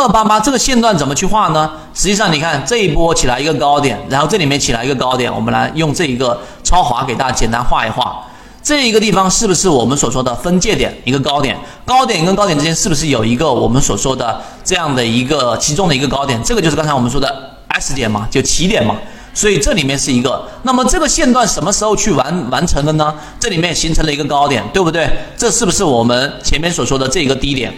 二八八这个线段怎么去画呢？实际上你看这一波起来一个高点，然后这里面起来一个高点，我们来用这一个超滑给大家简单画一画。这一个地方是不是我们所说的分界点？一个高点，高点跟高点之间是不是有一个我们所说的这样的一个其中的一个高点？这个就是刚才我们说的 S 点嘛，就起点嘛。所以这里面是一个。那么这个线段什么时候去完完成的呢？这里面形成了一个高点，对不对？这是不是我们前面所说的这一个低点？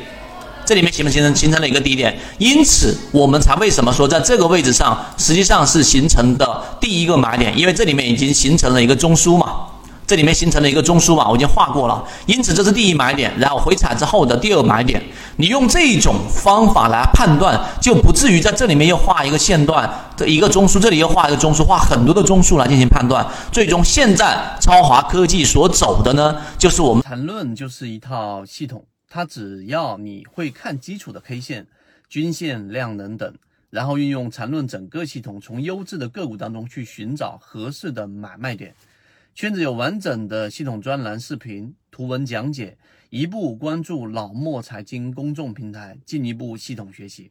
这里面形不形成形成了一个低点？因此我们才为什么说在这个位置上实际上是形成的第一个买点？因为这里面已经形成了一个中枢嘛。这里面形成了一个中枢嘛，我已经画过了，因此这是第一买点，然后回踩之后的第二买点。你用这种方法来判断，就不至于在这里面又画一个线段的一个中枢，这里又画一个中枢，画很多的中枢来进行判断。最终，现在超华科技所走的呢，就是我们谈论就是一套系统，它只要你会看基础的 K 线、均线、量能等，然后运用缠论整个系统，从优质的个股当中去寻找合适的买卖点。圈子有完整的系统专栏、视频、图文讲解，一步关注老莫财经公众平台，进一步系统学习。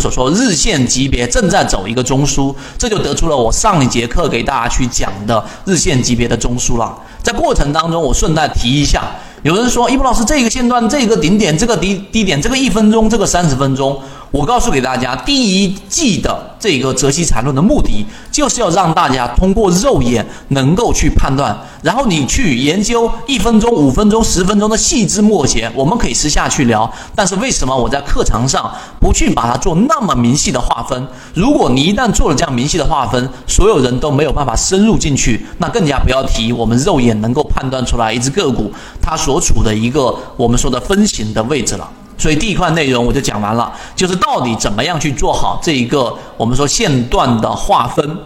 所说日线级别正在走一个中枢，这就得出了我上一节课给大家去讲的日线级别的中枢了。在过程当中，我顺带提一下，有人说，一博老师，这个线段、这个顶点、这个低低点、这个一分钟、这个三十分钟。我告诉给大家，第一季的这个泽西缠论的目的，就是要让大家通过肉眼能够去判断，然后你去研究一分钟、五分钟、十分钟的细枝末节，我们可以私下去聊。但是为什么我在课堂上不去把它做那么明细的划分？如果你一旦做了这样明细的划分，所有人都没有办法深入进去，那更加不要提我们肉眼能够判断出来一只个股它所处的一个我们说的分型的位置了。所以第一块内容我就讲完了，就是到底怎么样去做好这一个我们说线段的划分。